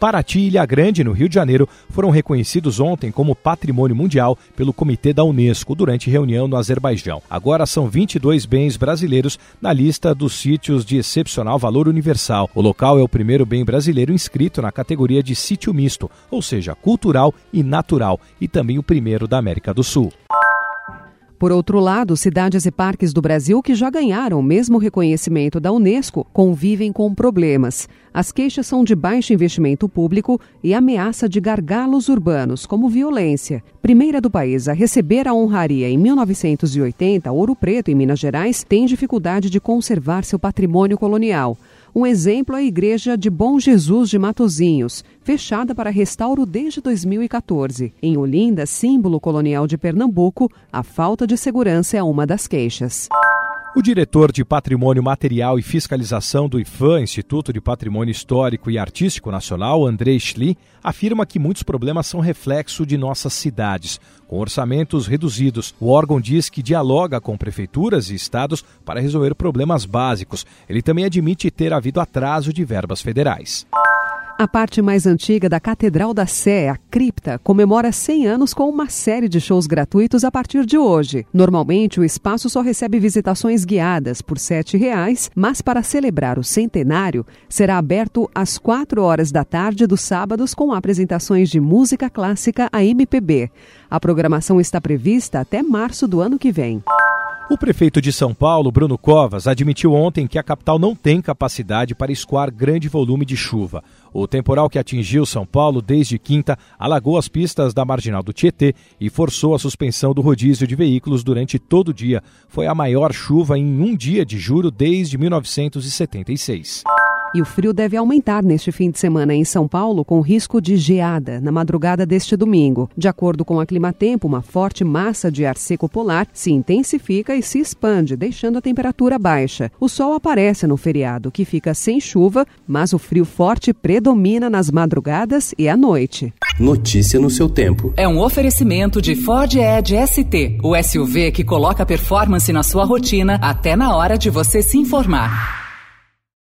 Paraty e Ilha Grande, no Rio de Janeiro, foram reconhecidos ontem como Patrimônio Mundial pelo Comitê da Unesco durante reunião no Azerbaijão. Agora são 22 bens brasileiros na lista dos sítios de excepcional valor universal. O local é o primeiro bem brasileiro inscrito na categoria de sítio misto, ou seja, cultural e natural, e também o primeiro da América do Sul. Por outro lado, cidades e parques do Brasil que já ganharam o mesmo reconhecimento da Unesco convivem com problemas. As queixas são de baixo investimento público e ameaça de gargalos urbanos, como violência. Primeira do país a receber a honraria em 1980, Ouro Preto, em Minas Gerais, tem dificuldade de conservar seu patrimônio colonial. Um exemplo é a Igreja de Bom Jesus de Matozinhos, fechada para restauro desde 2014. Em Olinda, símbolo colonial de Pernambuco, a falta de segurança é uma das queixas. O diretor de Patrimônio Material e Fiscalização do IFAM, Instituto de Patrimônio Histórico e Artístico Nacional, André Schli, afirma que muitos problemas são reflexo de nossas cidades. Com orçamentos reduzidos, o órgão diz que dialoga com prefeituras e estados para resolver problemas básicos. Ele também admite ter havido atraso de verbas federais. A parte mais antiga da Catedral da Sé, a cripta, comemora 100 anos com uma série de shows gratuitos a partir de hoje. Normalmente, o espaço só recebe visitações guiadas por R$ 7,00, mas para celebrar o centenário, será aberto às 4 horas da tarde dos sábados com apresentações de música clássica a MPB. A programação está prevista até março do ano que vem. O prefeito de São Paulo, Bruno Covas, admitiu ontem que a capital não tem capacidade para escoar grande volume de chuva. O temporal que atingiu São Paulo desde quinta alagou as pistas da marginal do Tietê e forçou a suspensão do rodízio de veículos durante todo o dia. Foi a maior chuva em um dia de julho desde 1976. E o frio deve aumentar neste fim de semana em São Paulo, com risco de geada na madrugada deste domingo. De acordo com a Climatempo, uma forte massa de ar seco polar se intensifica e se expande, deixando a temperatura baixa. O sol aparece no feriado, que fica sem chuva, mas o frio forte predomina nas madrugadas e à noite. Notícia no seu tempo. É um oferecimento de Ford Edge ST, o SUV que coloca performance na sua rotina até na hora de você se informar.